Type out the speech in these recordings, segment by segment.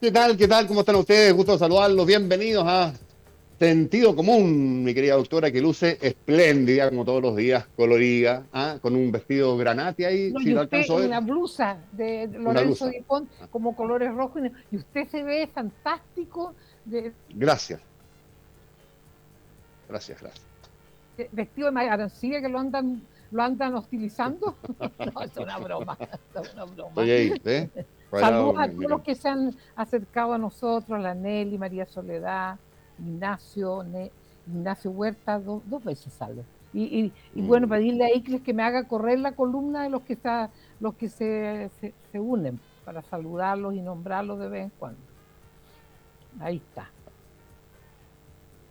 ¿Qué tal? ¿Qué tal? ¿Cómo están ustedes? Gusto saludarlos. Bienvenidos a Sentido Común, mi querida doctora, que luce espléndida como todos los días, colorida, ¿ah? con un vestido granate ahí. No, y usted una blusa de Lorenzo Dipont como colores rojos y usted se ve fantástico. De... Gracias. Gracias, gracias. Vestido de Arancilla que lo andan lo andan hostilizando. no, es una broma. Es una broma. Oye, ¿eh? Saludos a todos los que se han acercado a nosotros, la Nelly, María Soledad, Ignacio, Ignacio Huerta, dos veces sale. Y, bueno, mm. pedirle a Icles que me haga correr la columna de los que, está, los que se, se, unen para saludarlos y nombrarlos de vez en cuando. Ahí está.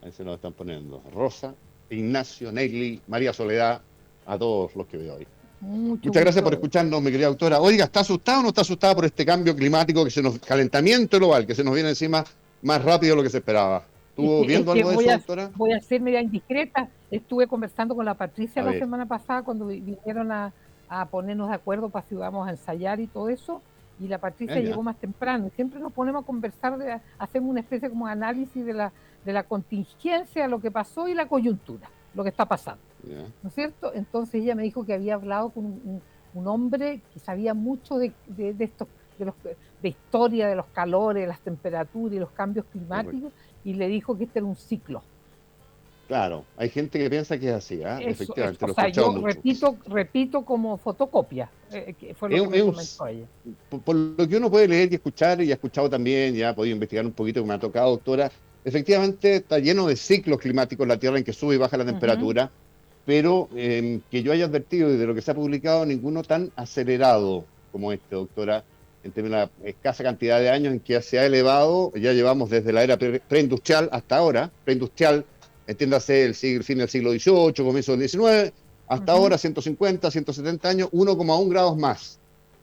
Ahí se nos están poniendo. Rosa, Ignacio, Nelly, María Soledad, a todos los que veo hoy. Muchas gracias por escucharnos, mi querida doctora. Oiga, ¿está asustado o no está asustada por este cambio climático que se nos, calentamiento global, que se nos viene encima más rápido de lo que se esperaba? ¿Estuvo viendo algo de eso, doctora? Voy a ser media indiscreta. Estuve conversando con la Patricia la semana pasada cuando vinieron a, ponernos de acuerdo para si íbamos a ensayar y todo eso. Y la Patricia llegó más temprano. Siempre nos ponemos a conversar, de, hacemos una especie como análisis de la, de la contingencia, lo que pasó y la coyuntura, lo que está pasando. ¿no es cierto? Entonces ella me dijo que había hablado con un, hombre que sabía mucho de, de, estos, de, los, de historia de los calores, las temperaturas y los cambios climáticos, y le dijo que este era un ciclo. Claro, hay gente que piensa que es así, ¿eh? efectivamente. o sea, yo repito, repito como fotocopia, eh, que fue lo que me comentó ella. Por, lo que uno puede leer y escuchar, y ha escuchado también, ya ha podido investigar un poquito, que me ha tocado, doctora, efectivamente está lleno de ciclos climáticos la Tierra en que sube y baja la temperatura pero em, que yo haya advertido desde lo que se ha publicado, ninguno tan acelerado como este, doctora, en términos de la escasa cantidad de años en que se ha elevado, ya llevamos desde la era preindustrial hasta ahora, preindustrial, entiéndase el siglo, fin del siglo XVIII, comienzo del XIX, hasta ahora 150, 170 años, 1,1 grados más.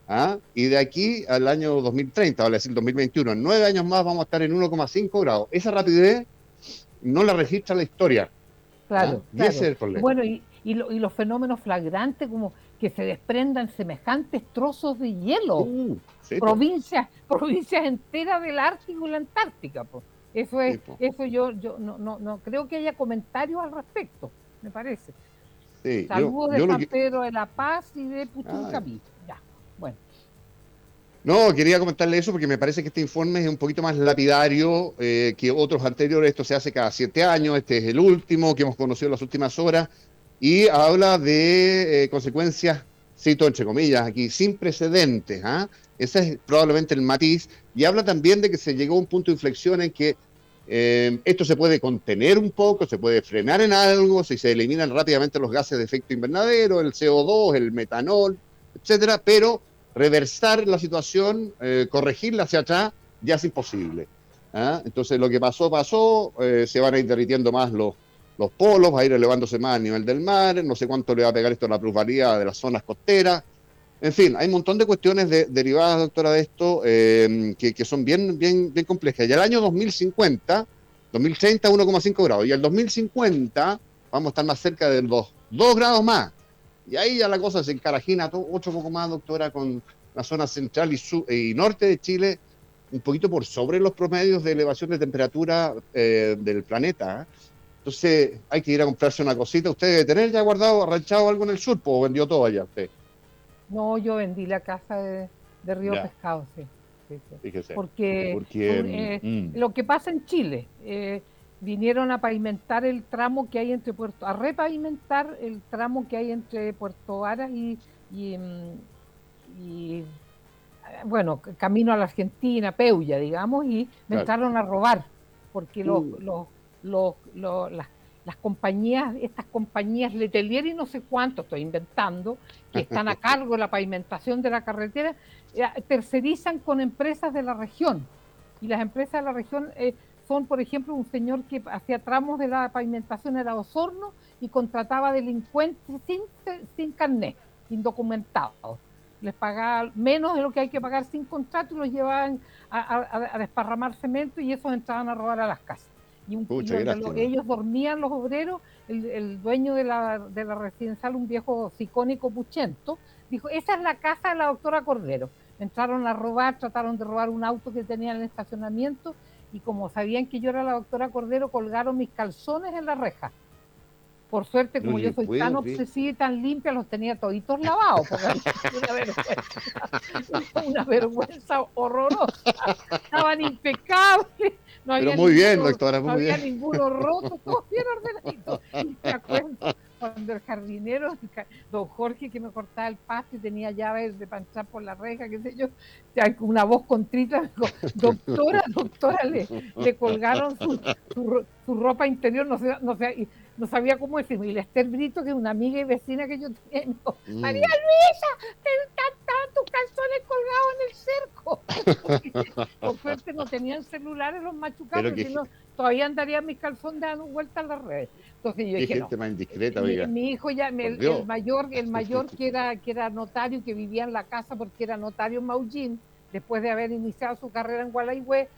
¿Ah? Y de aquí al año 2030, vale decir 2021, en nueve años más vamos a estar en 1,5 grados. Esa rapidez no la registra la historia. Claro, Bueno, y, y, los fenómenos flagrantes como que se desprendan semejantes trozos de hielo, uh, provincias, provincias enteras del Ártico y la Antártica. Eso es, eso yo, yo no, no, no creo que haya comentarios al respecto, me parece. Saludos de San Pedro de la Paz y de Puchuncaví. No, quería comentarle eso porque me parece que este informe es un poquito más lapidario eh, que otros anteriores. Esto se hace cada siete años, este es el último que hemos conocido en las últimas horas y habla de eh, consecuencias, cito entre comillas aquí, sin precedentes. ¿ah? Ese es probablemente el matiz. Y habla también de que se llegó a un punto de inflexión en que eh, esto se puede contener un poco, se puede frenar en algo, si se eliminan rápidamente los gases de efecto invernadero, el CO2, el metanol, etcétera, pero reversar la situación, eh, corregirla hacia atrás, ya es imposible. ¿ah? Entonces lo que pasó, pasó, eh, se van a ir derritiendo más los, los polos, va a ir elevándose más a nivel del mar, no sé cuánto le va a pegar esto a la plusvalía de las zonas costeras. En fin, hay un montón de cuestiones derivadas, doctora, de esto eh, que, son bien, bien, bien complejas. Y el año 2050, 2030, 1,5 grados. Y el 2050 vamos a estar más cerca de los 2 grados más. Y ahí ya la cosa se encarajina otro poco más, doctora, con la zona central y, y norte de Chile, un poquito por sobre los promedios de elevación de temperatura eh, del planeta. Entonces hay que ir a comprarse una cosita. ¿Usted debe tener ya guardado, arranchado algo en el sur o vendió todo allá usted? No, yo vendí la casa de, Río Pescado, sí. Porque, eh, mm. lo que pasa en Chile, eh, vinieron a pavimentar el tramo que hay entre Puerto, a repavimentar el tramo que hay entre Puerto Varas y, y, mm, bueno, camino a la Argentina, Peulla, digamos, y me entraron a robar, porque los, uh. los, las, las, compañías, estas compañías Letelier y no sé cuánto, estoy inventando, que están a cargo de la pavimentación de la carretera, eh, tercerizan con empresas de la región. Y las empresas de la región eh, son, por ejemplo, un señor que hacía tramos de la pavimentación, era Osorno, y contrataba delincuentes sin, sin carnet, indocumentados les pagaba menos de lo que hay que pagar sin contrato y los llevaban a, desparramar cemento y esos entraban a robar a las casas. Y, ellos dormían los obreros, el, dueño de la, de la, residencial, un viejo sicónico puchento, dijo, esa es la casa de la doctora Cordero. Entraron a robar, trataron de robar un auto que tenía en el estacionamiento y como sabían que yo era la doctora Cordero, colgaron mis calzones en la reja por suerte, como yo soy tan obsesiva y tan limpia, los tenía toditos lavados. Una vergüenza, una vergüenza horrorosa. Estaban impecables. No había muy bien, doctora, muy no había ninguno roto, todos bien ordenaditos. Y me acuerdo cuando el jardinero, don Jorge, que me cortaba el pasto y tenía llaves de panchar por la reja, qué sé yo, una voz contrita, me dijo, doctora, doctora, le, le colgaron su, su, ropa interior, no sé, no sé, no sabía cómo decirme. Y la Esther Brito, que es una amiga y vecina que yo dijo, mm. María Luisa, estaban tus calzones colgados en el cerco. No tenían celulares los machucados, sino todavía andaría mis calzones dando vuelta a las redes. Entonces yo dije, gente más indiscreta, mi, mi, hijo ya, el, mayor, el mayor que era, que era notario, que vivía en la casa porque era notario en Maullín, después de haber iniciado su carrera en Gualaihue,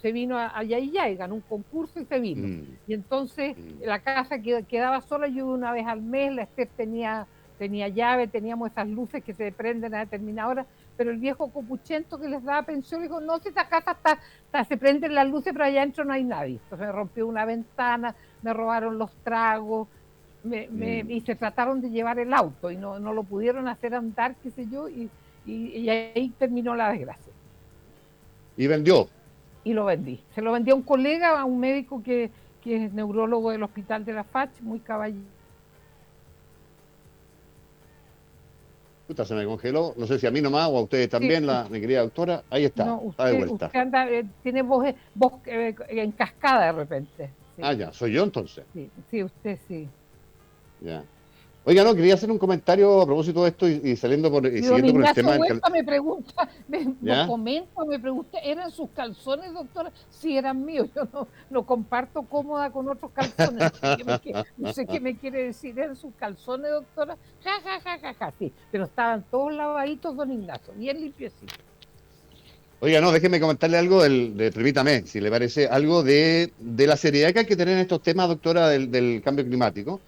se, vino allá y ya y ganó un concurso y se vino. Mm. Y entonces mm. la casa quedaba sola, yo una vez al mes, la Esther tenía, tenía llave, teníamos esas luces que se prenden a determinada hora, pero el viejo copuchento que les daba pensión dijo, no, si esta casa está, se prenden las luces, pero allá adentro no hay nadie. Entonces me rompió una ventana, me robaron los tragos, me, mm. y se trataron de llevar el auto y no, no lo pudieron hacer andar, qué sé yo, y, y ahí terminó la desgracia. ¿Y vendió? y lo vendí. Se lo vendí a un colega, a un médico que, es neurólogo del hospital de la FACH, muy caballero. Puta, se me congeló. No sé si a mí nomás o a ustedes también, la, mi querida doctora. Ahí está, no, usted, está de vuelta. Usted anda, eh, tiene voz, voz eh, en cascada de repente. Ah, ya, soy yo entonces. Sí, sí, usted sí. Ya. Oiga, no, quería hacer un comentario a propósito de esto y, saliendo por, y siguiendo con el tema. me pregunta, me, comenta, me pregunta, ¿eran sus calzones, doctora? Sí, eran míos, yo no, no comparto cómoda con otros calzones. no sé qué me quiere decir, ¿eran sus calzones, doctora? Ja, ja, ja, ja, ja, sí, pero estaban todos lavaditos, don Ignacio, bien limpiecitos. Oiga, no, déjeme comentarle algo, del, de, permítame, si le parece, algo de, de, la seriedad que hay que tener en estos temas, doctora, del, del cambio climático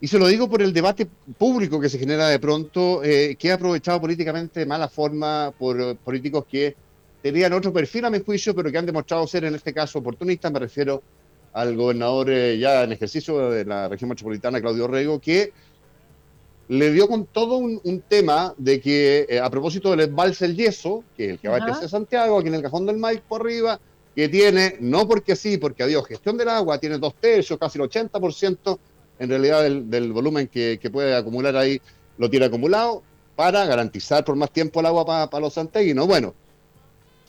y se lo digo por el debate público que se genera de pronto, eh, que ha aprovechado políticamente de mala forma por eh, políticos que tenían otro perfil a mi juicio, pero que han demostrado ser en este caso oportunistas. Me refiero al gobernador eh, ya en ejercicio de la región metropolitana, Claudio Rego, que le dio con todo un, tema de que a propósito del embalse El Yeso, que es el que va a Santiago, aquí en el cajón del maíz por arriba, que tiene, no porque sí, porque adiós, gestión del agua, tiene dos tercios, casi el 80% en realidad del, volumen que, puede acumular ahí lo tiene acumulado para garantizar por más tiempo el agua para los santeguinos. Bueno,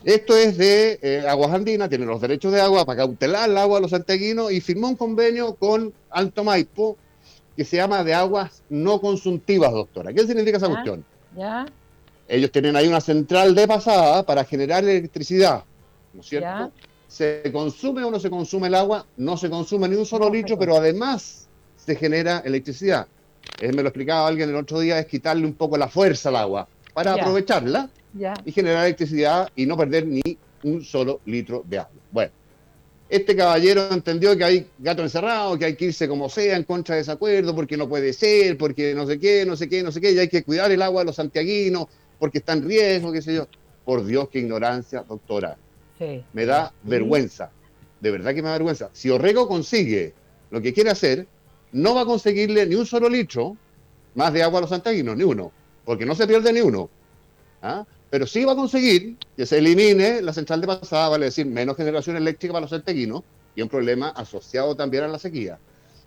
esto es de eh, Aguas Andinas, tiene los derechos de agua para cautelar el agua a los santeguinos y firmó un convenio con Alto Maipo que se llama de aguas no consumtivas, doctora. ¿Qué significa esa cuestión? ¿Ya? Ellos tienen ahí una central de pasada para generar electricidad, ¿no es cierto? Se consume o no se consume el agua, no se consume ni un solo litro, pero además genera electricidad. Eh, me lo explicaba alguien el otro día, es quitarle un poco la fuerza al agua para aprovecharla y generar electricidad y no perder ni un solo litro de agua. Bueno, este caballero entendió que hay gato encerrado, que hay que irse como sea en contra de ese acuerdo, porque no puede ser, porque no sé qué, no sé qué, no sé qué, y hay que cuidar el agua de los santiaguinos, porque está en riesgo, qué sé yo. Por Dios, qué ignorancia, doctora. Me da vergüenza. De verdad que me da vergüenza. Si Orrego consigue lo que quiere hacer, no va a conseguirle ni un solo litro más de agua a los santaguinos, ni uno, porque no se pierde ni uno. ¿Ah? Pero sí va a conseguir que se elimine la central de pasada, vale decir, menos generación eléctrica para los santaguinos, y un problema asociado también a la sequía.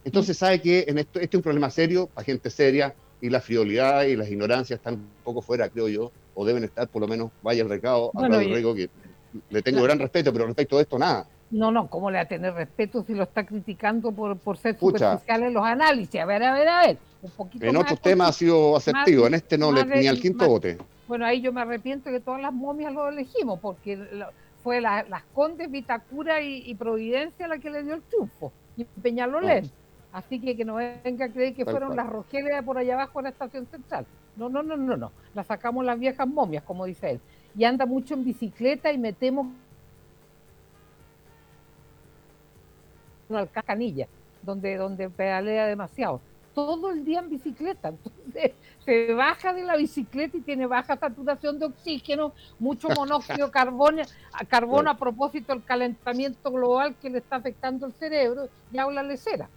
Entonces, sabe que en esto, este es un problema serio para gente seria y la frivolidad y las ignorancias están un poco fuera, creo yo, o deben estar, por lo menos, vaya el recado a bueno, Rego, que le tengo gran respeto, pero respecto de esto, nada. No, no, ¿cómo le va a tener respeto si lo está criticando por, por ser superficial en los análisis? A ver, a ver, a ver. Un poquito en otros temas ha sido asertivo, en este no le ni al quinto bote. Bueno, ahí yo me arrepiento que todas las momias lo elegimos, porque fue las Condes, Vitacura y, Providencia la que le dio el triunfo, y Peñalolén. Ah. Así que que no venga a creer que fueron las Rogelia por allá abajo en la estación central. No, no, no, no, no. La sacamos las viejas momias, como dice él. Y anda mucho en bicicleta y metemos al Cacanilla, donde, donde pedalea demasiado. Todo el día en bicicleta. Entonces se baja de la bicicleta y tiene baja saturación de oxígeno, mucho monóxido de carbono, carbono a propósito del calentamiento global que le está afectando el cerebro y habla lecera.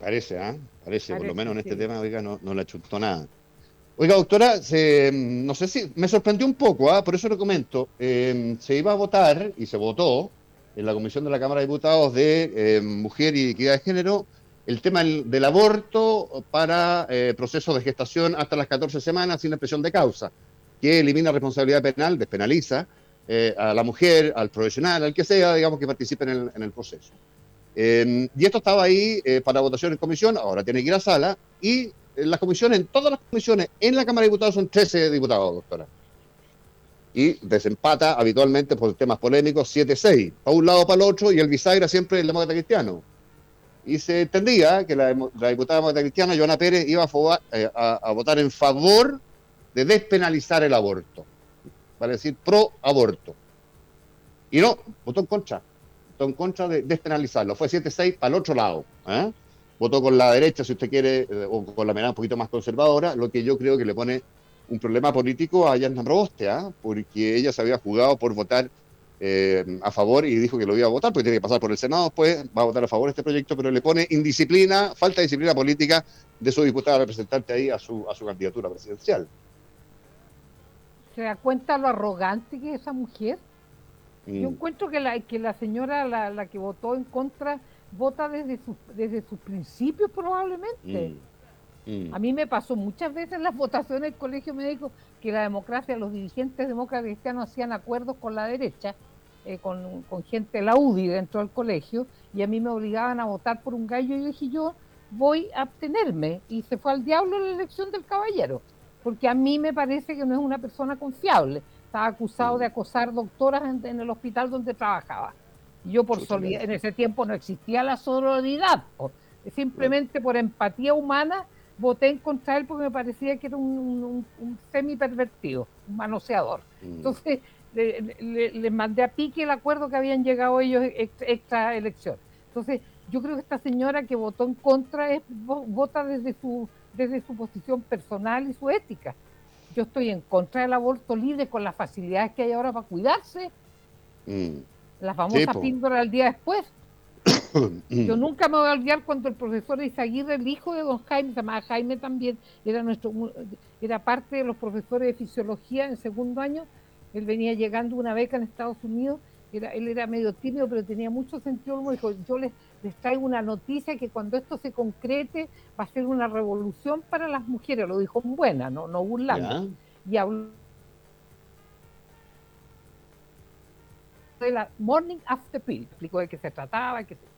Parece, ¿ah? Parece, por lo menos en este tema, oiga, no, no le chuntó nada. Oiga, doctora, se, no sé si me sorprendió un poco, ¿ah? por eso lo comento. Eh, se iba a votar y se votó en la Comisión de la Cámara de Diputados de eh, Mujer y Equidad de Género el tema del, aborto para eh, procesos de gestación hasta las 14 semanas sin expresión de causa, que elimina responsabilidad penal, despenaliza eh, a la mujer, al profesional, al que sea, digamos, que participe en el, proceso. Em, y esto estaba ahí para votación en comisión, ahora tiene que ir a sala, y las comisiones, en todas las comisiones, en la Cámara de Diputados son 13 diputados, doctora y desempata habitualmente por temas polémicos 7-6, para un lado para el otro, y el bisagra siempre el demócrata cristiano. Y se entendía que la, diputada demócrata cristiana, Joana Pérez, iba eh, a, votar en favor de despenalizar el aborto, para decir pro aborto. Y no, votó en contra, votó en contra de despenalizarlo, fue 7-6 para el otro lado. ¿eh? Votó con la derecha, si usted quiere, eh, o con la mirada un poquito más conservadora, lo que yo creo que le pone un problema político a Yasna Proboste, ¿ah? porque ella se había jugado por votar eh, a favor y dijo que lo iba a votar, porque tiene que pasar por el Senado después, va a votar a favor de este proyecto, pero le pone indisciplina, falta de disciplina política de su diputada representante ahí a su, a su candidatura presidencial. ¿Se da cuenta lo arrogante que es esa mujer? Mm. Yo encuentro que la, que la señora, la, la que votó en contra, vota desde, su, desde sus principios probablemente. Mm. Mm. A mí me pasó muchas veces en las votaciones del colegio médico que la democracia, los dirigentes demócratas cristianos hacían acuerdos con la derecha, eh, con, gente de la UDI dentro del colegio, y a mí me obligaban a votar por un gallo y dije yo voy a abstenerme. Y se fue al diablo la elección del caballero, porque a mí me parece que no es una persona confiable. Estaba acusado de mm. acosar doctoras en, el hospital donde trabajaba. Y yo por en ese tiempo no existía la sororidad, simplemente por empatía humana voté en contra de él porque me parecía que era un, semi pervertido, un manoseador. Mm. Entonces le, mandé a pique el acuerdo que habían llegado ellos extra elección. Entonces yo creo que esta señora que votó en contra es, vota desde su, desde su posición personal y su ética. Yo estoy en contra del aborto libre con las facilidades que hay ahora para cuidarse. Mm. Las famosas píldoras al día después. Yo nunca me voy a olvidar cuando el profesor Isaguirre, el hijo de don Jaime, se llamaba Jaime también, era nuestro era parte de los profesores de fisiología en segundo año. Él venía llegando una beca en Estados Unidos, era, él era medio tímido, pero tenía mucho sentido. Dijo, yo les, les traigo una noticia que cuando esto se concrete va a ser una revolución para las mujeres. Lo dijo buena, no, no burlando. Y habló de la Morning After Pill, explicó de qué se trataba, que se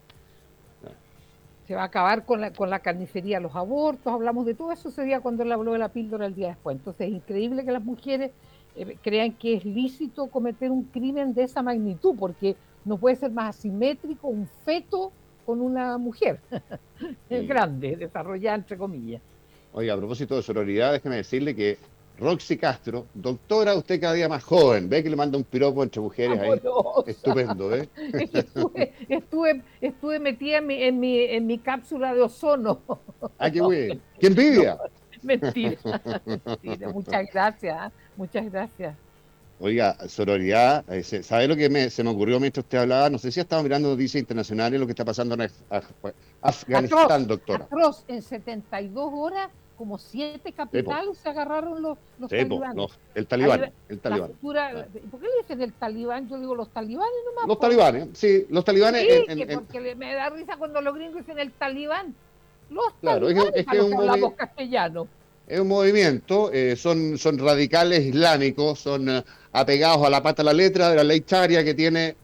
va a acabar con la, con la carnicería, los abortos, hablamos de todo eso ese día cuando él habló de la píldora el día después. Entonces es increíble que las mujeres eh, crean que es lícito cometer un crimen de esa magnitud, porque no puede ser más asimétrico un feto con una mujer grande, desarrollada entre comillas. Oiga, a propósito de sororidad, déjeme decirle que Roxy Castro, doctora, usted cada día más joven, ve que le manda un piropo entre mujeres ahí. Estupendo, ¿eh? Estuve, estuve, metida en mi, en, mi, en mi cápsula de ozono. Ah, qué bueno. ¿Quién envidia? mentira, mentira. Muchas gracias, ¿ah? muchas gracias. Oiga, sororidad, eh, ¿sabe lo que se me ocurrió mientras usted hablaba? No sé si ha estado mirando noticias internacionales lo que está pasando en Afganistán, doctora. Atroz, en 72 horas, como siete capitales se agarraron los, los talibanes. el talibán, el talibán. ¿Por qué le dicen el talibán? Yo digo los talibanes nomás. Los talibanes, sí, los talibanes. Sí, porque me da risa cuando los gringos dicen el talibán. Los talibanes, es que, es un castellano es un movimiento, eh, son, son radicales islámicos, son eh, apegados a la pata de la letra de la ley charia que tiene,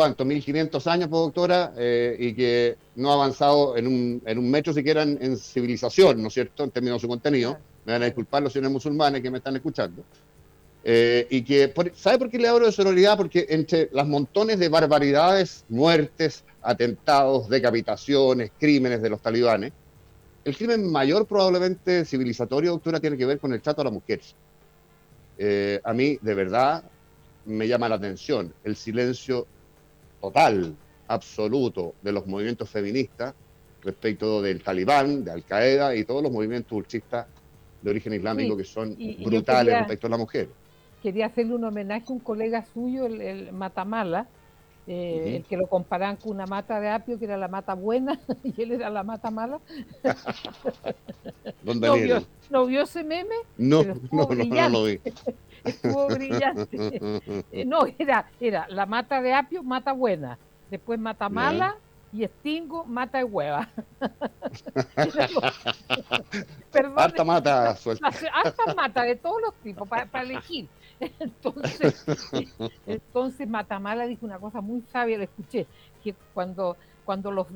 ¿cuánto? 1500 años, pues, doctora, eh, y que no ha avanzado en un, en un metro siquiera en, civilización, ¿no es cierto?, en términos de su contenido. Me van a disculpar los señores musulmanes que me están escuchando. y que, ¿sabe por qué le hablo de sororidad? Porque entre las montones de barbaridades, muertes, atentados, decapitaciones, crímenes de los talibanes, el crimen mayor probablemente civilizatorio, doctora, tiene que ver con el trato a las mujeres. Eh, a mí, de verdad, me llama la atención el silencio total, absoluto, de los movimientos feministas respecto del talibán, de Al Qaeda y todos los movimientos ulchistas de origen islámico que son brutales respecto a la mujer. Quería hacerle un homenaje a un colega suyo, el Matamala, eh, el que lo comparan con una mata de apio, que era la mata buena, y él era la mata mala. ¿Dónde ¿No, vio, ¿No vio ese meme? No, no, no, lo vi. estuvo brillante. Eh, no, era, era la mata de apio, mata buena. Después mata mala y extingo, mata de hueva. Harta mata suelta. Harta mata de todos los tipos, para elegir. Entonces, entonces Matamala dijo una cosa muy sabia, la escuché, que cuando, cuando los,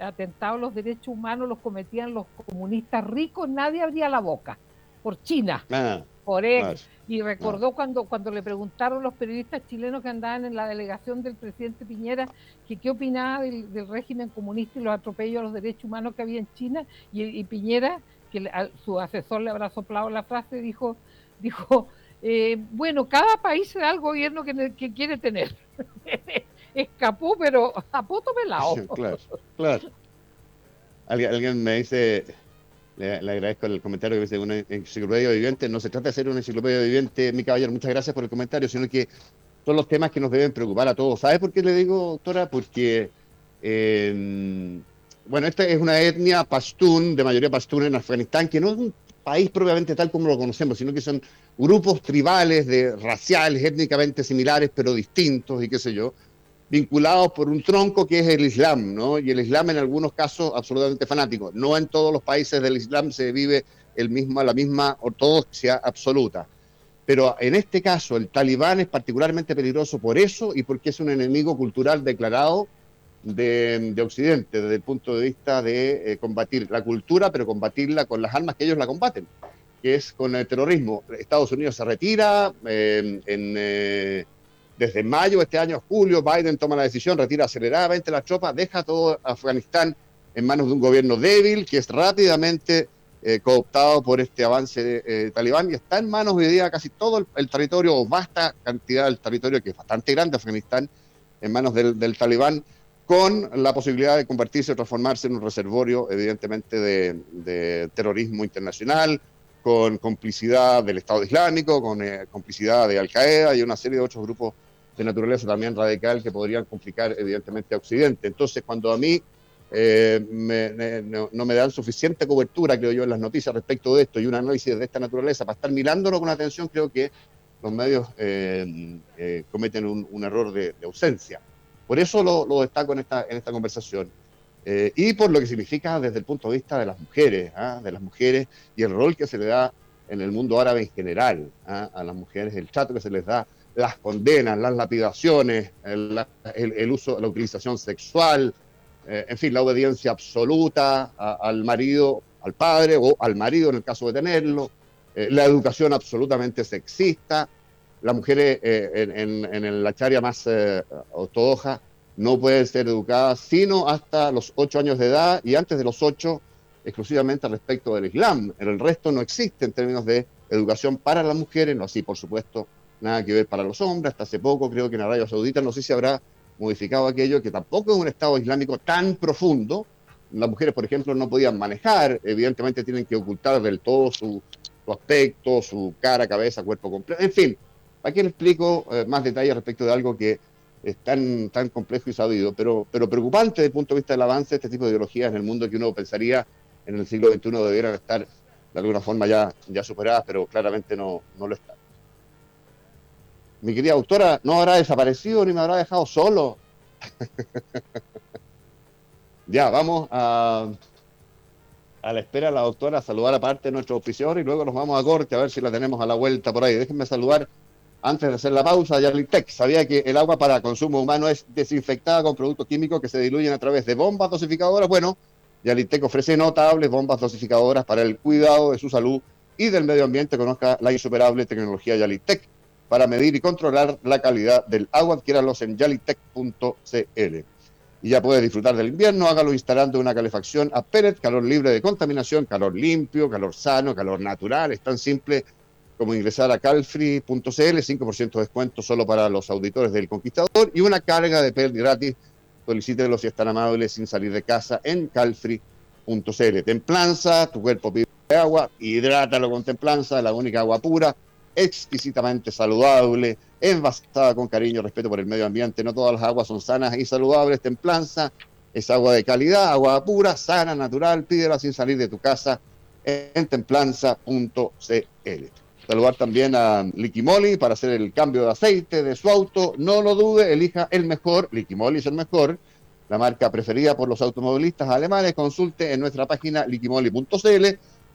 atentados a los derechos humanos los cometían los comunistas ricos, nadie abría la boca. Por China, ah, por él. y recordó cuando, cuando le preguntaron los periodistas chilenos que andaban en la delegación del presidente Piñera que qué opinaba del, régimen comunista y los atropellos a los derechos humanos que había en China, y, Piñera, que su asesor le habrá soplado la frase, dijo, dijo eh, bueno, cada país se da el gobierno que, quiere tener. Escapó, pero a poto pelado. claro, claro. Alguien, me dice, le, agradezco el comentario que dice una enciclopedia viviente. No se trata de ser una enciclopedia viviente, mi caballero, muchas gracias por el comentario, sino que son los temas que nos deben preocupar a todos. ¿Sabe por qué le digo, doctora? Porque, eh, bueno, esta es una etnia pastún, de mayoría pastún en Afganistán, que no es un país propiamente tal como lo conocemos, sino que son grupos tribales, de raciales, étnicamente similares, pero distintos y qué sé yo, vinculados por un tronco que es el Islam, ¿no? Y el Islam en algunos casos absolutamente fanático. No en todos los países del Islam se vive el mismo, la misma ortodoxia absoluta. Pero en este caso el talibán es particularmente peligroso por eso y porque es un enemigo cultural declarado de, Occidente desde el punto de vista de eh, combatir la cultura, pero combatirla con las armas que ellos la combaten que es con el terrorismo. Estados Unidos se retira, eh, en, eh, desde mayo de este año, julio, Biden toma la decisión, retira aceleradamente las tropas, deja todo Afganistán en manos de un gobierno débil que es rápidamente eh, cooptado por este avance de, talibán y está en manos hoy día casi todo el, territorio, o vasta cantidad del territorio, que es bastante grande Afganistán, en manos del, talibán, con la posibilidad de convertirse o transformarse en un reservorio, evidentemente, de terrorismo internacional, con complicidad del Estado Islámico, con eh, complicidad de Al Qaeda y una serie de otros grupos de naturaleza también radical que podrían complicar evidentemente a Occidente. Entonces, cuando a mí eh, no, me dan suficiente cobertura, creo yo, en las noticias respecto de esto y un análisis de esta naturaleza para estar mirándolo con atención, creo que los medios eh, cometen un, error de, ausencia. Por eso lo, destaco en esta, en esta conversación. Eh, y por lo que significa desde el punto de vista de las mujeres, ¿ah? de las mujeres y el rol que se le da en el mundo árabe en general ¿ah? a las mujeres, el trato que se les da, las condenas, las lapidaciones, el, uso, la utilización sexual, eh, en fin, la obediencia absoluta al marido, al padre o al marido en el caso de tenerlo, eh, la educación absolutamente sexista, las mujeres en, en, la charia más ortodoxa no puede ser educada sino hasta los ocho años de edad y antes de los ocho exclusivamente respecto del Islam. En el resto no existe en términos de educación para las mujeres, no así por supuesto nada que ver para los hombres. Hasta hace poco creo que en Arabia Saudita no sé si habrá modificado aquello, que tampoco es un Estado islámico tan profundo. Las mujeres, por ejemplo, no podían manejar, evidentemente tienen que ocultar del todo su, su aspecto, su cara, cabeza, cuerpo completo, en fin, ¿Para qué le explico eh, más detalles respecto de algo que es tan, tan complejo y sabido, pero, pero preocupante desde el punto de vista del avance de este tipo de ideologías en el mundo que uno pensaría en el siglo XXI debieran estar de alguna forma ya, ya superadas, pero claramente no, no lo están. Mi querida autora no habrá desaparecido ni me habrá dejado solo. ya, vamos a, a la espera de la doctora a saludar aparte de nuestro oficiador y luego nos vamos a corte a ver si la tenemos a la vuelta por ahí. Déjenme saludar antes de hacer la pausa, Yarlitec sabía que el agua para consumo humano es desinfectada con productos químicos que se diluyen a través de bombas dosificadoras. Bueno, Yarlitec ofrece notables bombas dosificadoras para el cuidado de su salud y del medio ambiente. Conozca la insuperable tecnología Yalitec para medir y controlar la calidad del agua. Adquiéralos en yalitec.cl. Y ya puede disfrutar del invierno, hágalo instalando una calefacción a pellet, calor libre de contaminación, calor limpio, calor sano, calor natural. Es tan simple como ingresar a calfree.cl, 5% de descuento solo para los auditores del Conquistador y una carga de PEL gratis. Solicítenlo si están amables sin salir de casa en calfree.cl. Templanza, tu cuerpo pide agua, hidrátalo con templanza, la única agua pura, exquisitamente saludable, envasada con cariño, respeto por el medio ambiente. No todas las aguas son sanas y saludables. Templanza es agua de calidad, agua pura, sana, natural. Pídela sin salir de tu casa en templanza.cl. Saludar también a Liquimoli para hacer el cambio de aceite de su auto. No lo dude, elija el mejor. Liquimoli es el mejor. La marca preferida por los automovilistas alemanes. Consulte en nuestra página liquimoli.cl.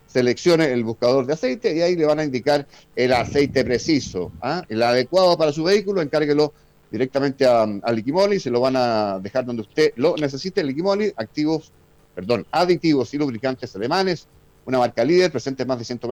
Seleccione el buscador de aceite y ahí le van a indicar el aceite preciso, ¿ah? el adecuado para su vehículo. Encárguelo directamente a, a Liquimoli. Se lo van a dejar donde usted lo necesite. Liquimoli, activos, perdón, aditivos y lubricantes alemanes. Una marca líder presente en más de 120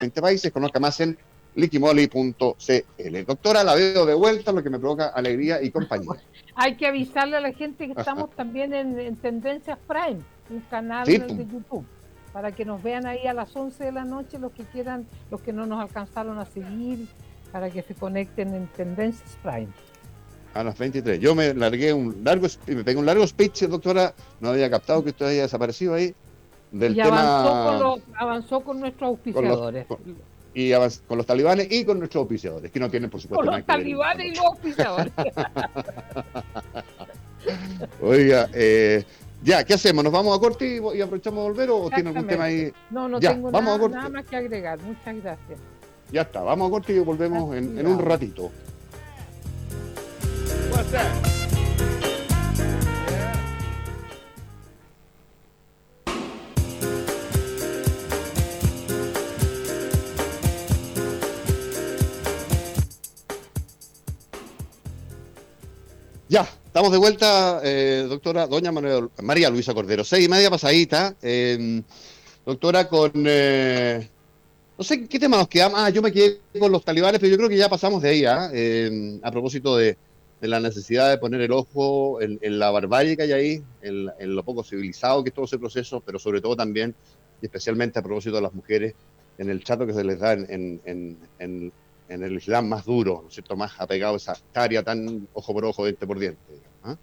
20 países, conozca más en liquimoli.cl. Doctora, la veo de vuelta, lo que me provoca alegría y compañía. Hay que avisarle a la gente que estamos también en, Tendencias Prime, un canal de YouTube, para que nos vean ahí a las 11 de la noche los que quieran, los que no nos alcanzaron a seguir, para que se conecten en Tendencias Prime. A las 23. Yo me largué un largo, me pegué un largo speech, doctora, no había captado que usted haya desaparecido ahí y avanzó, con nuestros auspiciadores. y con los talibanes y con nuestros auspiciadores, que no tienen, por supuesto, con los talibanes y los auspiciadores. Oiga, eh, ya, ¿qué hacemos? ¿Nos vamos a corte y, aprovechamos de volver o tiene algún tema ahí? No, no tengo nada, más que agregar. Muchas gracias. Ya está, vamos a corte y volvemos en, en, un ratito. Ya, estamos de vuelta, eh, doctora, doña María Luisa Cordero. Seis y media pasadita. Em, doctora, con... Eh, no sé qué tema nos quedamos. Ah, yo me quedé con los talibanes, pero yo creo que ya pasamos de ahí, ¿ah? em, a propósito de, la necesidad de poner el ojo en, la barbarie que hay ahí, en, lo poco civilizado que es todo ese proceso, pero sobre todo también, y especialmente a propósito de las mujeres, en el chato que se les da en, en el Islam más duro, ¿no es cierto?, más apegado a esa área tan ojo por ojo, diente por diente. ¿ah?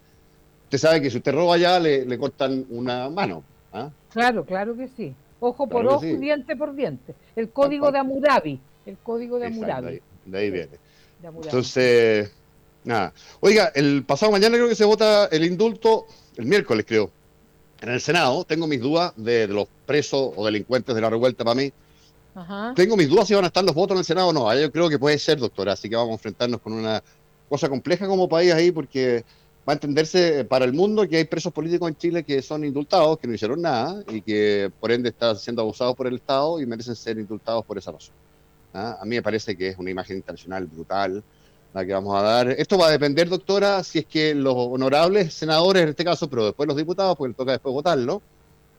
Usted sabe que si usted roba allá, le, cortan una mano. ¿ah? Claro, claro que sí. Ojo por ojo y diente por diente. El código de Amurabi. El código de Amurabi. de, ahí, viene. Entonces, nada. Oiga, el pasado mañana creo que se vota el indulto, el miércoles creo, en el Senado. Tengo mis dudas de los presos o delincuentes de la revuelta para mí tengo mis dudas si van a estar los votos en el Senado o no. Yo creo que puede ser, doctora. Así que vamos a enfrentarnos con una cosa compleja como país ahí, porque va a entenderse para el mundo que hay presos políticos en Chile que son indultados, que no hicieron nada y que por ende están siendo abusados por el Estado y merecen ser indultados por esa razón. ¿ah? A mí me parece que es una imagen internacional brutal la que vamos a dar. Esto va a depender, doctora, si es que los honorables senadores, en este caso, pero después los diputados, porque toca después votarlo,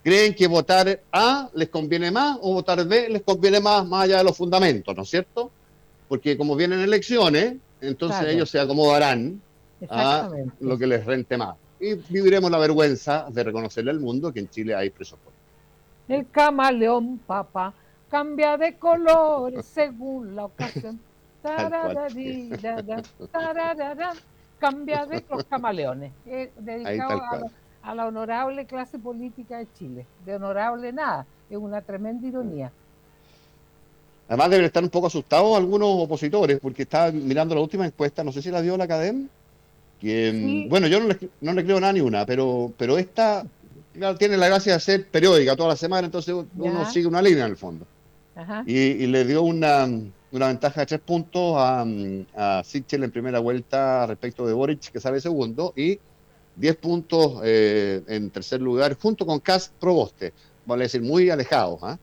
creen que votar A les conviene más o votar B les conviene más, más allá de los fundamentos, ¿no es cierto? porque como vienen elecciones, entonces ellos se acomodarán a lo que les rente más. Y viviremos la vergüenza de reconocerle al mundo que en Chile hay presos El camaleón, papá, cambia de color según la ocasión. cambia de los camaleones. dedicado a, la honorable clase política de Chile. De honorable nada, es una tremenda ironía. Además deben estar un poco asustados algunos opositores, porque estaba mirando la última encuesta, no sé si la dio la academia, que, bueno, yo no le, no le, creo nada ni una, pero, pero esta tiene la gracia de ser periódica toda la semana, entonces uno sigue una línea en el fondo. Y, le dio una, una, ventaja de tres puntos a, a Sichel en primera vuelta respecto de Boric, que sale segundo, y diez puntos eh, en tercer lugar, junto con Cas Proboste, vale decir, muy alejados. ¿ah?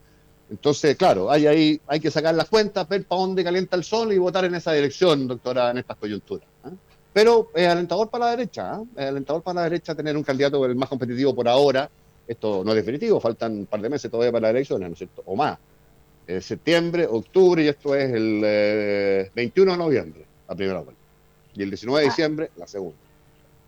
Entonces, claro, hay ahí hay que sacar las cuentas, ver para dónde calienta el sol y votar en esa dirección, doctora, en estas coyunturas. ¿ah? Pero es alentador para la derecha, ¿ah? es alentador para la derecha tener un candidato el más competitivo por ahora. Esto no es definitivo, faltan un par de meses todavía para las elecciones, ¿no es cierto? O más. septiembre, octubre y esto es el 21 eh, de noviembre, la primera vuelta. Y el 19 de diciembre, la segunda.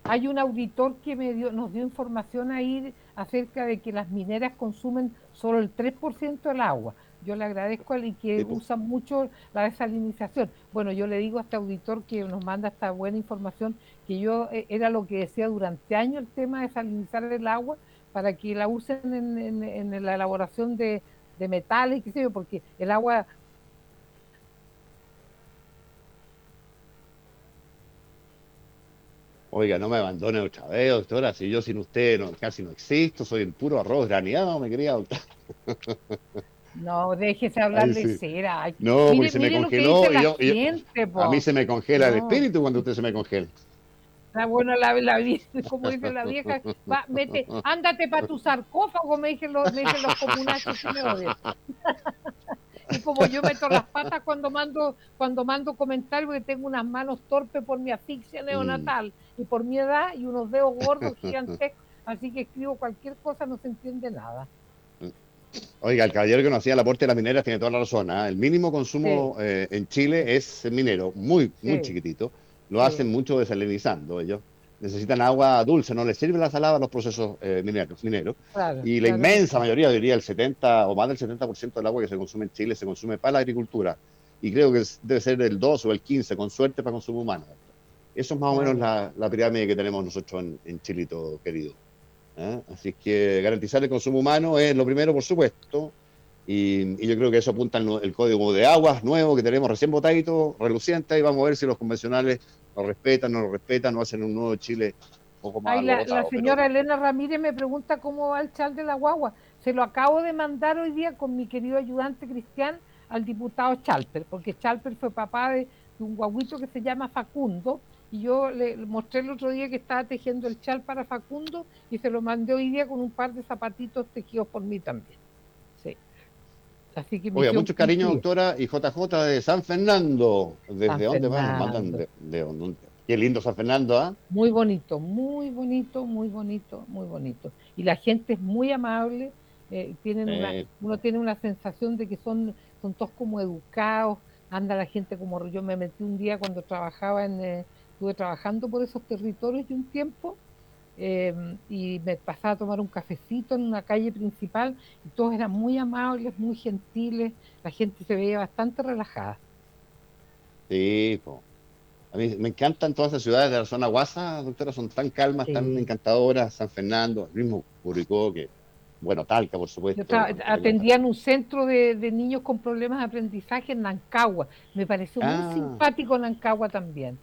Hay un auditor que me dio, nos dio información ahí acerca de que las mineras consumen solo el 3% del agua. Yo le agradezco a y que pues. usa mucho la desalinización. Bueno, yo le digo a este auditor que nos manda esta buena información que yo eh, era lo que decía durante años el tema de desalinizar el agua para que la usen en, la elaboración de, de metales, qué sé yo, porque el agua Oiga, no me abandone otra vez, doctora, si yo sin usted casi no existo, soy el puro arroz graneado, me quería doctora. No, déjese hablar de cera. no, porque se me congeló. a mí se me congela el espíritu cuando usted se me congela. Está bueno, la, la, como dice la vieja, va, vete, ándate para tu sarcófago, me dicen los, me dicen los comunales que me odian. Y como yo meto las patas cuando mando cuando mando comentarios porque tengo unas manos torpes por mi asfixia neonatal y por mi edad y unos dedos gordos gigantescos, así que escribo cualquier cosa, no se entiende nada. Oiga, el caballero que nos hacía el aporte de las mineras tiene toda la razón. ¿ah? El mínimo consumo eh, en Chile es minero, muy, muy chiquitito. Lo hacen mucho desalinizando ellos necesitan agua dulce, no les sirve la salada a los procesos eh, mineros. mineros. y la inmensa mayoría, diría el 70 o más del 70% del agua que se consume en Chile se consume para la agricultura. Y creo que debe ser del 2 o el 15, con suerte, para consumo humano. Eso es más o menos la, pirámide que tenemos nosotros en, Chilito, querido. ¿eh? Así que garantizar el consumo humano es lo primero, por supuesto. Y, yo creo que eso apunta el, el código de aguas nuevo que tenemos recién votadito, reluciente, y vamos a ver si los convencionales lo respetan, no lo respetan, no hacen un nuevo Chile un poco más. la, la, señora Elena Ramírez me pregunta cómo va el chal de la guagua. Se lo acabo de mandar hoy día con mi querido ayudante Cristian al diputado Chalper, porque Chalper fue papá de, un guaguito que se llama Facundo, y yo le mostré el otro día que estaba tejiendo el chal para Facundo y se lo mandé hoy día con un par de zapatitos tejidos por mí también. Sí. Así que Oiga, mucho cariño, doctora, y JJ de San Fernando. ¿Desde dónde van? Mandan de, de, Qué lindo San Fernando, ¿ah? Muy bonito, muy bonito, muy bonito, muy bonito. Y la gente es muy amable. Eh, tienen uno tiene una sensación de que son, son todos como educados. Anda la gente como yo me metí un día cuando trabajaba en, eh, estuve trabajando por esos territorios de un tiempo Em, y me pasaba a tomar un cafecito en una calle principal y todos eran muy amables, muy gentiles, la gente se veía bastante relajada. Sí, a mí me encantan todas esas ciudades de la zona Guasa, doctora, son tan calmas, tan encantadoras, San Fernando, el mismo Curicó, que, bueno, Talca, por supuesto. atendía en un centro de, niños con problemas de aprendizaje en Nancagua, me pareció muy ah. simpático Nancagua también.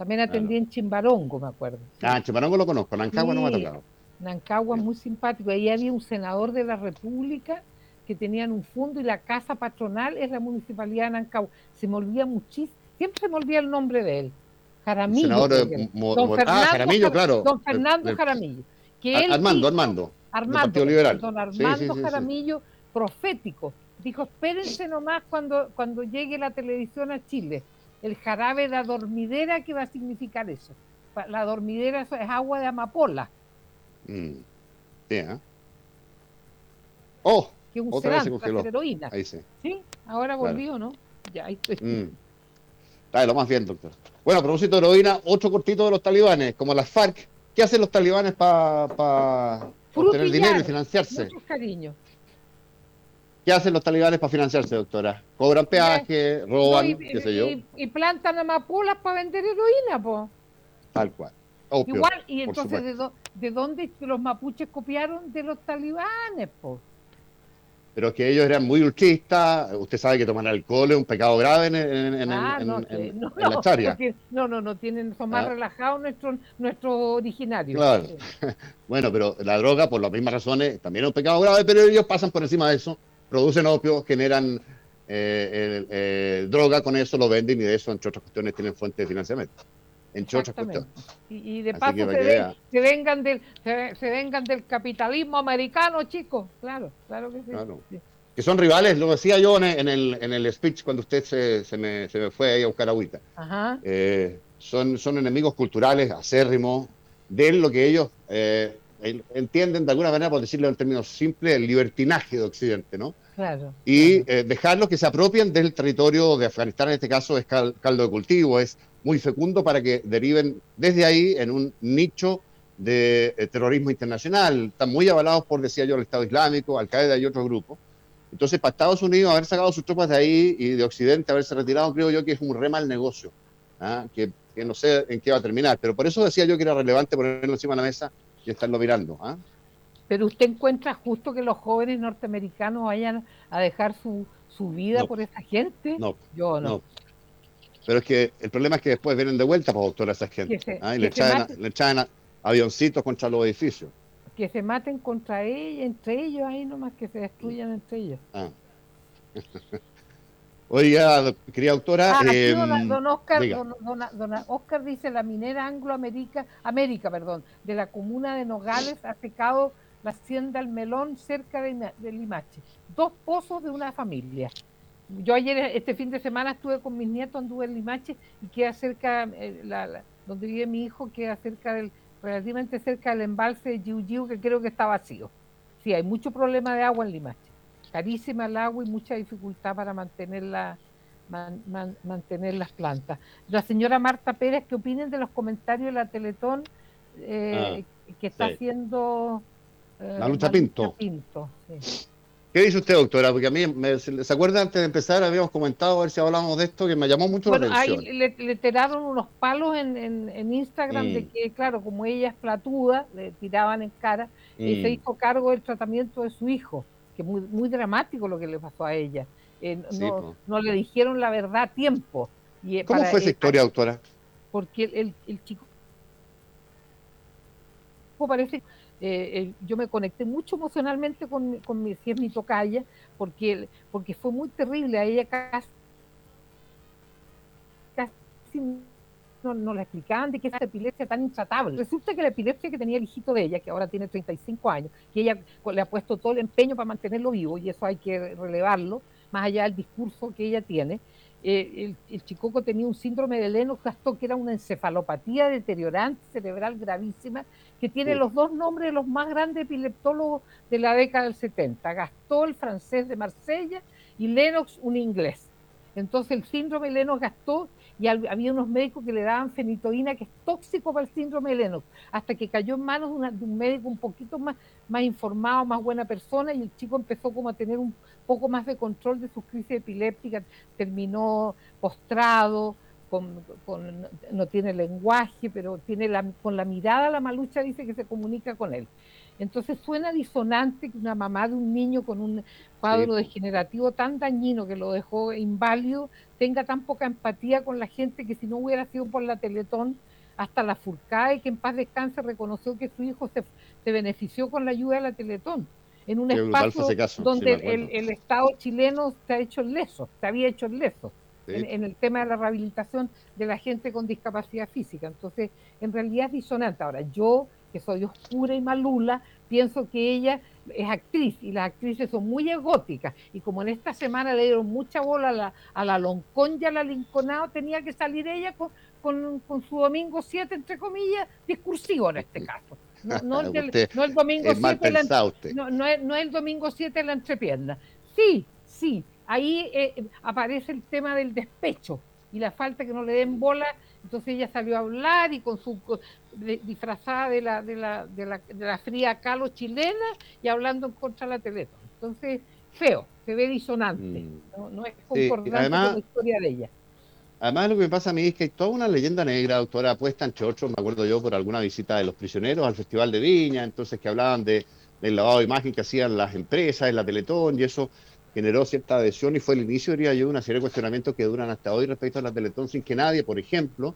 También atendí en Chimbarongo, me acuerdo. Ah, Chimbarongo lo conozco, Nancagua no me ha tocado. Nancagua muy simpático. Ahí había un senador de la República que tenían un fondo y la casa patronal es la municipalidad de Nancagua. Se me olvida muchísimo, siempre se me olvida el nombre de él. Jaramillo. Senador, eh, don Fernando, ah, Jaramillo, claro. Don Fernando Jaramillo. Que Armando, Armando. Armando, Liberal. don Armando Jaramillo, profético. Dijo, espérense nomás cuando, cuando llegue la televisión a Chile el jarabe de dormidera, ¿qué va a significar eso? La dormidera es agua de amapola. Mm. Sí, ¿eh? ¡Oh! Que un otra vez heroína. Ahí sí. sí. Ahora volvió, ¿no? Ya, ahí estoy. Mm. De lo más bien, doctor. Bueno, a propósito de heroína, otro cortito de los talibanes, como las FARC. ¿Qué hacen los talibanes para obtener dinero y financiarse? cariño. ¿Qué hacen los talibanes para financiarse, doctora? Cobran peaje, roban, qué sé yo. Y, plantan amapolas para vender heroína, po. Tal cual. Igual, y entonces, ¿de, ¿de, dónde los mapuches copiaron de los talibanes, po? Pero es que ellos eran muy ultristas, usted sabe que tomar alcohol es un pecado grave en, en, ah, en, no, en, la historia. No, no, no, tienen, son más ah. relajados nuestros nuestro originarios. Claro. bueno, pero la droga, por las mismas razones, también es un pecado grave, pero ellos pasan por encima de eso producen opio, generan eh, eh, droga con eso, lo venden y de eso, entre otras cuestiones, tienen fuente de financiamiento. Entre otras cuestiones. Y, de paso se, vengan del, se, vengan del capitalismo americano, chicos. Claro, claro que sí. Que son rivales, lo decía yo en el, en el speech cuando usted se, se, me, se me fue ahí a buscar agüita. Eh, son, son enemigos culturales acérrimos de lo que ellos entienden de alguna manera, por decirlo en términos simples, el libertinaje de Occidente, ¿no? Claro. Y eh, dejarlos que se apropien del territorio de Afganistán, en este caso es caldo de cultivo, es muy fecundo para que deriven desde ahí en un nicho de eh, terrorismo internacional. Están muy avalados por, decía yo, el Estado Islámico, Al-Qaeda y otros grupos. Entonces, para Estados Unidos haber sacado sus tropas de ahí y de Occidente haberse retirado, creo yo que es un re mal negocio, ¿ah? que, que, no sé en qué va a terminar. Pero por eso decía yo que era relevante ponerlo encima de la mesa y estarlo mirando. ¿ah? Pero usted encuentra justo que los jóvenes norteamericanos vayan a dejar su, su vida por esa gente. No, yo no. Pero es que el problema es que después vienen de vuelta, para pues, doctora, esa gente. ¿ah? Y le echan, avioncitos contra los edificios. Que se maten contra ella, entre ellos, ahí nomás que se destruyan entre ellos. Ah. Oiga, querida autora. Ah, eh, don, Oscar, don, Oscar dice: la minera Angloamérica, América, perdón, de la comuna de Nogales ha secado la hacienda El Melón cerca de, Limache. Dos pozos de una familia. Yo ayer, este fin de semana, estuve con mis nietos, anduve en Limache y queda cerca, eh, la, donde vive mi hijo, queda cerca del, relativamente cerca del embalse de Jiu que creo que está vacío. Sí, hay mucho problema de agua en Limache carísima el agua y mucha dificultad para mantener, mantener las plantas. La señora Marta Pérez, ¿qué opinen de los comentarios de la Teletón eh, ah, que está haciendo eh, la lucha Pinto? ¿Qué dice usted, doctora? Porque a mí, ¿se acuerda antes de empezar? Habíamos comentado a ver si hablamos de esto, que me llamó mucho la atención. Ahí le, le, tiraron unos palos en, en, Instagram de mm. que, claro, como ella es platuda, le tiraban en cara y se mm. hizo cargo del tratamiento de su hijo muy, muy dramático lo que le pasó a ella. Eh, no, le dijeron la verdad a tiempo. Y, eh, ¿Cómo fue esa historia, doctora? Porque el, el, chico parece, eh, yo me conecté mucho emocionalmente con, con mi, si es mi tocaya, porque, porque fue muy terrible, a ella casi, casi no, no le explicaban de qué esa epilepsia tan intratable. Resulta que la epilepsia que tenía el hijito de ella, que ahora tiene 35 años, que ella le ha puesto todo el empeño para mantenerlo vivo, y eso hay que relevarlo, más allá del discurso que ella tiene, eh, el, chicoco tenía un síndrome de Lennox-Gastaut, que era una encefalopatía deteriorante cerebral gravísima, que tiene los dos nombres de los más grandes epileptólogos de la década del 70, Gastaut, el francés de Marsella, y Lennox, un inglés. Entonces el síndrome Lennox-Gastaut y había unos médicos que le daban fenitoína que es tóxico para el síndrome de Lennox, hasta que cayó en manos de, un médico un poquito más, más informado, más buena persona, y el chico empezó como a tener un poco más de control de sus crisis epilépticas, terminó postrado, con, no tiene lenguaje, pero tiene la, con la mirada la malucha dice que se comunica con él. Entonces suena disonante que una mamá de un niño con un cuadro degenerativo tan dañino que lo dejó inválido tenga tan poca empatía con la gente que si no hubiera sido por la Teletón, hasta la y que en paz descanse reconoció que su hijo se, benefició con la ayuda de la Teletón en un espacio donde el, Estado chileno se ha hecho leso, se había hecho leso en, el tema de la rehabilitación de la gente con discapacidad física. Entonces, en realidad es disonante. Ahora, yo que soy oscura y malula, pienso que ella es actriz y las actrices son muy egóticas. Y como en esta semana le dieron mucha bola a la, a la Loncón y a la Linconado, tenía que salir ella con, con, su domingo 7, entre comillas, discursivo en este caso. No, el, domingo 7 no, no, es, no el domingo 7 la entrepierna. Sí, sí, ahí eh, aparece el tema del despecho, y la falta que no le den bola. Entonces ella salió a hablar y con su disfrazada de la, de la, de la, de la fría calo chilena y hablando en contra de la Teletón. Entonces, feo, se ve disonante, mm. no, es concordante con la historia de ella. Además, lo que me pasa a mí es que hay toda una leyenda negra, doctora, puesta en chocho, me acuerdo yo por alguna visita de los prisioneros al Festival de Viña, entonces que hablaban de, del lavado de imagen que hacían las empresas en la Teletón y eso generó cierta adhesión y fue el inicio, diría yo, de una serie de cuestionamientos que duran hasta hoy respecto a la Teletón sin que nadie, por ejemplo,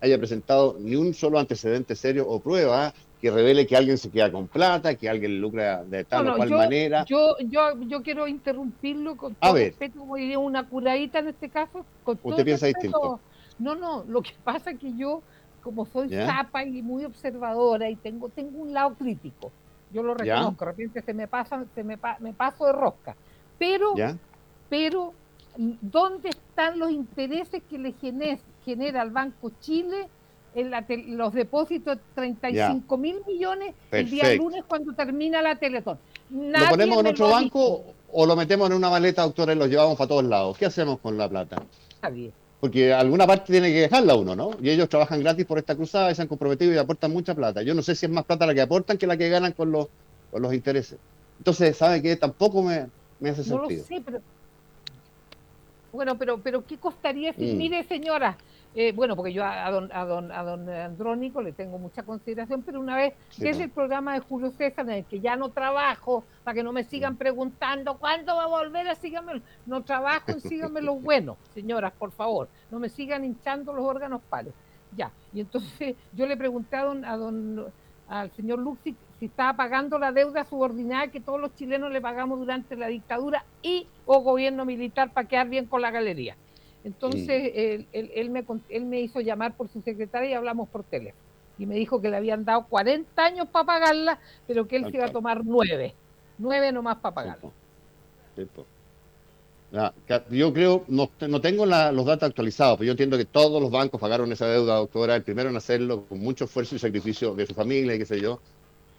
haya presentado ni un solo antecedente serio o prueba que revele que alguien se queda con plata, que alguien lucra de tal o cual manera. Yo, yo, yo quiero interrumpirlo con todo respeto, como diría una curadita en este caso. Con ¿Usted piensa distinto? No, no, lo que pasa es que yo, como soy zapa y muy observadora y tengo, tengo un lado crítico, yo lo reconozco, de repente se me pasa, se me, me paso de rosca. Pero, pero, ¿dónde están los intereses que le genera al Banco Chile en los depósitos 35 mil millones el día lunes cuando termina la Teletón. ¿Lo ponemos en otro banco o lo metemos en una maleta, doctora, y lo llevamos para todos lados? ¿Qué hacemos con la plata? Porque alguna parte tiene que dejarla uno, ¿no? Y ellos trabajan gratis por esta cruzada y se han comprometido y aportan mucha plata. Yo no sé si es más plata la que aportan que la que ganan con los, con los intereses. Entonces, ¿sabe qué? Tampoco me, me hace sentido. No lo sé, pero... Bueno, pero, pero ¿qué costaría decir, mm. mire señora, eh, bueno, porque yo a, don, a, don, a don Andrónico le tengo mucha consideración, pero una vez que es el programa de Julio César en el que ya no trabajo, para que no me sigan preguntando cuándo va a volver a síganme, no trabajo en síganme lo bueno, señoras, por favor, no me sigan hinchando los órganos pares. Ya, y entonces yo le pregunté a don, a don al señor Luxi si estaba pagando la deuda subordinada que todos los chilenos le pagamos durante la dictadura y o gobierno militar para quedar bien con la galería. Entonces él, me, él me hizo llamar por su secretaria y hablamos por teléfono. Y me dijo que le habían dado 40 años para pagarla, pero que él se iba a tomar 9. 9 nomás para pagarla. yo creo, no, no tengo los datos actualizados, pero yo entiendo que todos los bancos pagaron esa deuda, doctora. El primero en hacerlo con mucho esfuerzo y sacrificio de su familia y qué sé yo,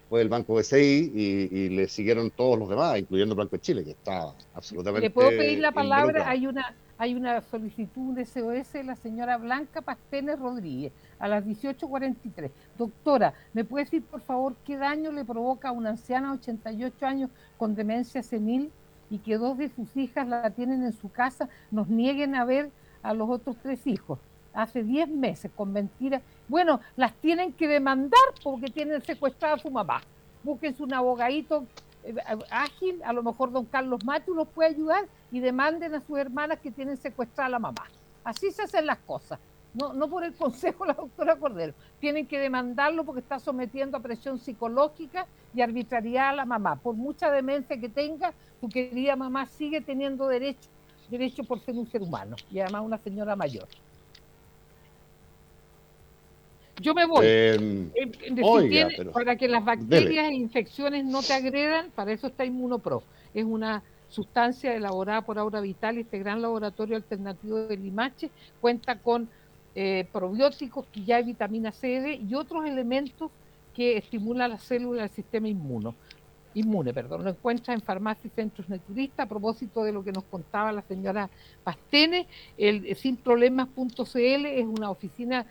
fue el Banco BCI y, y le siguieron todos los demás, incluyendo el Banco de Chile, que está absolutamente. ¿Le puedo pedir la palabra? Hay una hay una solicitud de SOS de la señora Blanca Pastenes Rodríguez a las 18.43. Doctora, ¿me puede decir por favor qué daño le provoca a una anciana de 88 años con demencia senil y que dos de sus hijas la tienen en su casa, nos nieguen a ver a los otros tres hijos? Hace 10 meses, con mentiras. Bueno, las tienen que demandar porque tienen secuestrada a su mamá. Búsquense un abogadito eh, ágil, a lo mejor don Carlos Matu los puede ayudar y demanden a sus hermanas que tienen secuestrada a la mamá. Así se hacen las cosas. No, no por el consejo de la doctora Cordero. Tienen que demandarlo porque está sometiendo a presión psicológica y arbitrariedad a la mamá. Por mucha demencia que tenga, su querida mamá sigue teniendo derecho, derecho por ser un ser humano y además una señora mayor. Yo me voy. Eh, para que las bacterias e infecciones no te agredan, para eso está Inmunopro. Es una sustancia elaborada por Aura Vital, este gran laboratorio alternativo de Limache. Cuenta con eh, probióticos, que ya hay vitamina C y otros elementos que estimulan las células del sistema inmuno, inmune. Perdón. Lo encuentra en farmacias y centros naturistas. A propósito de lo que nos contaba la señora Pastene, el sinproblemas.cl es una oficina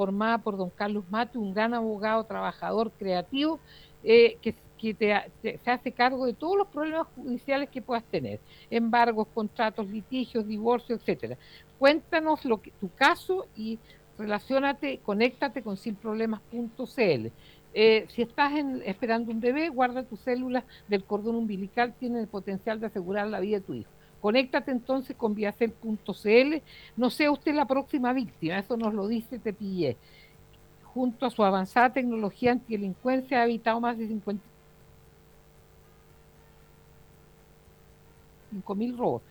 formada por don Carlos Mate, un gran abogado, trabajador, creativo, eh, que, se hace cargo de todos los problemas judiciales que puedas tener, embargos, contratos, litigios, divorcios, etcétera. Cuéntanos tu caso y relacionate, conéctate con sinproblemas.cl. Eh, si estás esperando un bebé, guarda tus células del cordón umbilical, tienen el potencial de asegurar la vida de tu hijo. Conéctate entonces con viacel.cl. No sea usted la próxima víctima, eso nos lo dice Tepillé. Junto a su avanzada tecnología antidelincuencia ha evitado más de 50 mil robos.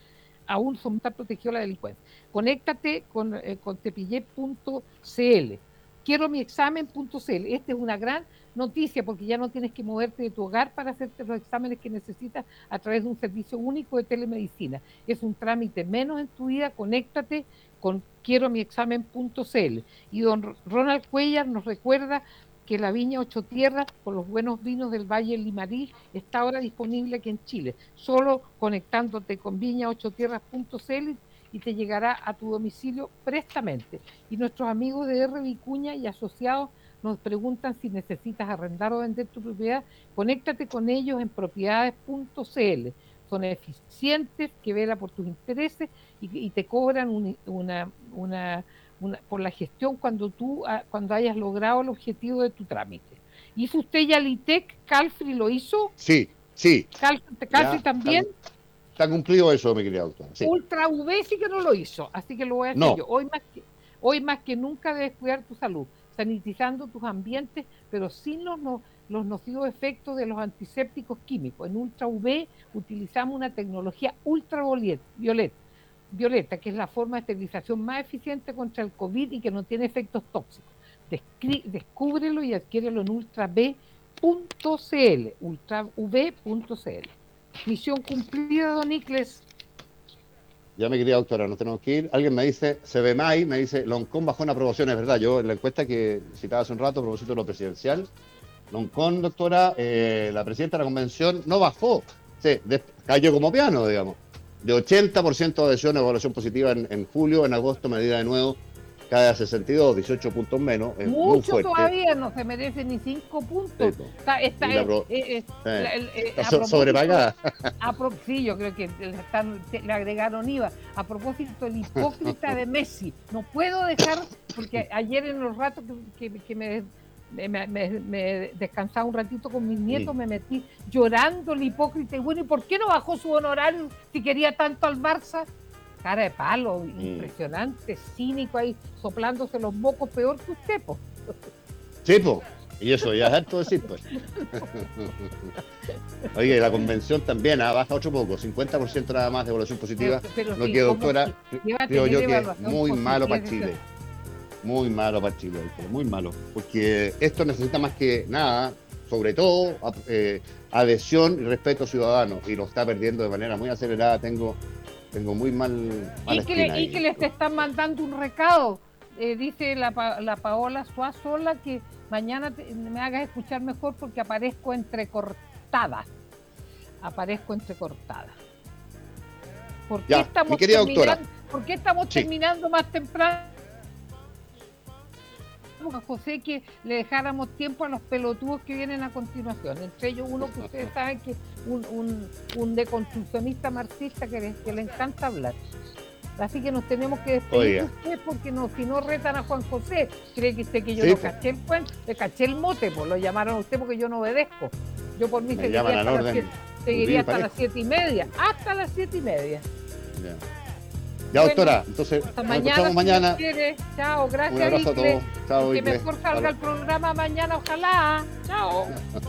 Aún son está protegido la delincuencia. Conéctate con, eh, con tepillé.cl. Quiero mi examen.cl. Esta es una gran noticia porque ya no tienes que moverte de tu hogar para hacerte los exámenes que necesitas a través de un servicio único de telemedicina. Es un trámite menos en tu vida, conéctate con quiero mi examen.cl. Y don Ronald Cuellar nos recuerda que la viña Ocho Tierras, con los buenos vinos del Valle Limarí, está ahora disponible aquí en Chile. Solo conectándote con viñaochotierras.cl y te llegará a tu domicilio prestamente. Y nuestros amigos de R. Vicuña y asociados nos preguntan si necesitas arrendar o vender tu propiedad. Conéctate con ellos en propiedades.cl. Son eficientes, que velan por tus intereses y, te cobran una, una, por la gestión cuando tú ah, cuando hayas logrado el objetivo de tu trámite. ¿Hizo usted ya el ITEC? ¿Calfri lo hizo? Sí, sí. ¿Calfri también? Está, cumplido eso, mi querida doctora. Ultra V sí que no lo hizo, así que lo voy a hacer yo. Hoy más, que, hoy más que nunca debes cuidar tu salud, sanitizando tus ambientes, pero sin los, los nocivos efectos de los antisépticos químicos. En Ultra V utilizamos una tecnología ultravioleta violeta, que es la forma de esterilización más eficiente contra el COVID y que no tiene efectos tóxicos. descúbrelo y adquiérelo en ultrav.cl, ultrav.cl. Misión cumplida, don Icles. Ya me quería, doctora, no tenemos que ir. Alguien me dice, se ve más, me dice, Loncón bajó una aprobación, es verdad. Yo en la encuesta que citaba hace un rato, a propósito de lo presidencial, Loncón, doctora, eh, la presidenta de la convención no bajó, sí, cayó como piano, digamos de 80% de adhesión a evaluación positiva en, julio, en agosto medida de nuevo cae a 62, 18 puntos menos. Es Mucho todavía, no se merece ni 5 puntos. está, está, sobrepagada. sí, yo creo que le, agregaron IVA. A propósito, el hipócrita de Messi. No puedo dejar, porque ayer en los ratos que, que me me, descansaba un ratito con mis nietos, me metí llorando el hipócrita. Y bueno, ¿y por qué no bajó su honorario si quería tanto al Barça? Cara de palo, impresionante, cínico ahí, soplándose los mocos, peor que usted, po. Sí, po. Y eso ya es harto decir, pues. Oye, la convención también ha bajado otro poco, 50% nada más de evaluación positiva. lo que, doctora, creo yo que es muy malo para Chile. Muy malo para Chile, muy malo. Porque esto necesita más que nada, sobre todo, eh, adhesión y respeto ciudadano. Y lo está perdiendo de manera muy acelerada. Tengo, tengo muy mal. Y que, le, y que les están mandando un recado. Eh, dice la, la Paola Suazola que mañana me hagas escuchar mejor porque aparezco entrecortada. Aparezco entrecortada. ¿Por qué estamos, terminando, ¿por qué estamos terminando más temprano? A José que le dejáramos tiempo a los pelotudos que vienen a continuación. Entre ellos uno que ustedes saben que es un, un, deconstruccionista marxista que le, le encanta hablar. Así que nos tenemos que despedir de usted porque no, si no retan a Juan José, cree que usted que yo no pues. caché el cuento, le caché el mote, pues lo llamaron a usted porque yo no obedezco. Yo por mí seguiría hasta, las seguiría hasta las siete y media, hasta las siete y media. Ya, doctora, entonces hasta mañana, mañana. Chao, gracias. Un abrazo a todos. Chao, que mejor salga el programa mañana, ojalá. Chao.